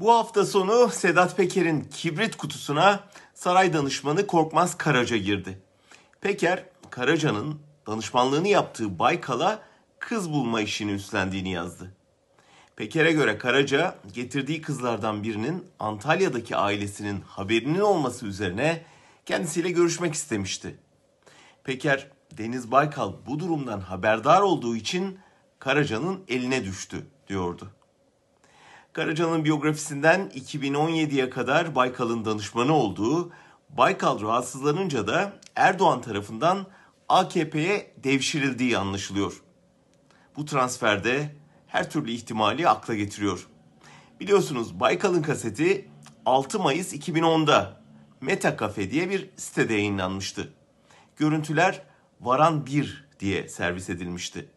Bu hafta sonu Sedat Peker'in kibrit kutusuna saray danışmanı Korkmaz Karaca girdi. Peker, Karaca'nın danışmanlığını yaptığı Baykal'a kız bulma işini üstlendiğini yazdı. Peker'e göre Karaca getirdiği kızlardan birinin Antalya'daki ailesinin haberinin olması üzerine kendisiyle görüşmek istemişti. Peker, Deniz Baykal bu durumdan haberdar olduğu için Karaca'nın eline düştü diyordu. Karaca'nın biyografisinden 2017'ye kadar Baykal'ın danışmanı olduğu, Baykal rahatsızlanınca da Erdoğan tarafından AKP'ye devşirildiği anlaşılıyor. Bu transferde her türlü ihtimali akla getiriyor. Biliyorsunuz Baykal'ın kaseti 6 Mayıs 2010'da Meta Cafe diye bir sitede yayınlanmıştı. Görüntüler Varan 1 diye servis edilmişti.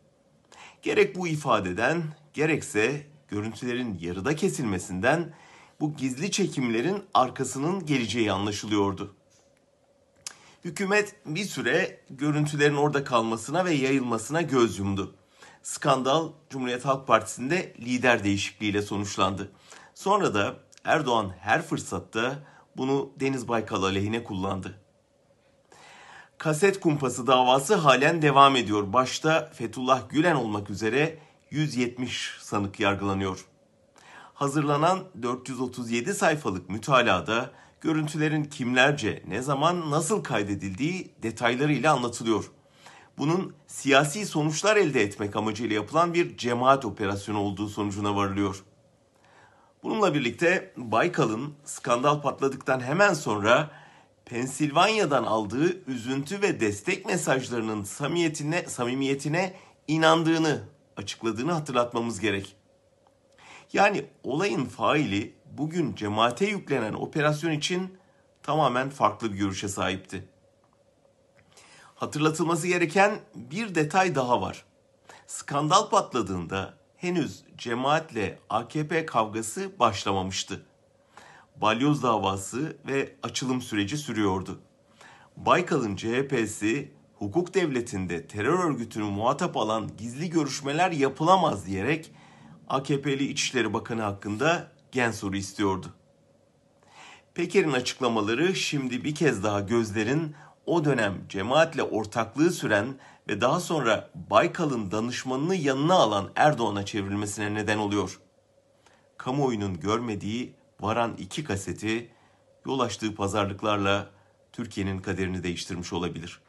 Gerek bu ifadeden gerekse görüntülerin yarıda kesilmesinden bu gizli çekimlerin arkasının geleceği anlaşılıyordu. Hükümet bir süre görüntülerin orada kalmasına ve yayılmasına göz yumdu. Skandal Cumhuriyet Halk Partisi'nde lider değişikliğiyle sonuçlandı. Sonra da Erdoğan her fırsatta bunu Deniz Baykal aleyhine kullandı. Kaset kumpası davası halen devam ediyor. Başta Fethullah Gülen olmak üzere 170 sanık yargılanıyor. Hazırlanan 437 sayfalık mütalada görüntülerin kimlerce, ne zaman, nasıl kaydedildiği detaylarıyla anlatılıyor. Bunun siyasi sonuçlar elde etmek amacıyla yapılan bir cemaat operasyonu olduğu sonucuna varılıyor. Bununla birlikte Baykal'ın skandal patladıktan hemen sonra Pensilvanya'dan aldığı üzüntü ve destek mesajlarının samimiyetine, samimiyetine inandığını açıkladığını hatırlatmamız gerek. Yani olayın faili bugün cemaate yüklenen operasyon için tamamen farklı bir görüşe sahipti. Hatırlatılması gereken bir detay daha var. Skandal patladığında henüz cemaatle AKP kavgası başlamamıştı. Balyoz davası ve açılım süreci sürüyordu. Baykal'ın CHP'si hukuk devletinde terör örgütünü muhatap alan gizli görüşmeler yapılamaz diyerek AKP'li İçişleri Bakanı hakkında gen soru istiyordu. Peker'in açıklamaları şimdi bir kez daha gözlerin o dönem cemaatle ortaklığı süren ve daha sonra Baykal'ın danışmanını yanına alan Erdoğan'a çevrilmesine neden oluyor. Kamuoyunun görmediği Varan iki kaseti yol açtığı pazarlıklarla Türkiye'nin kaderini değiştirmiş olabilir.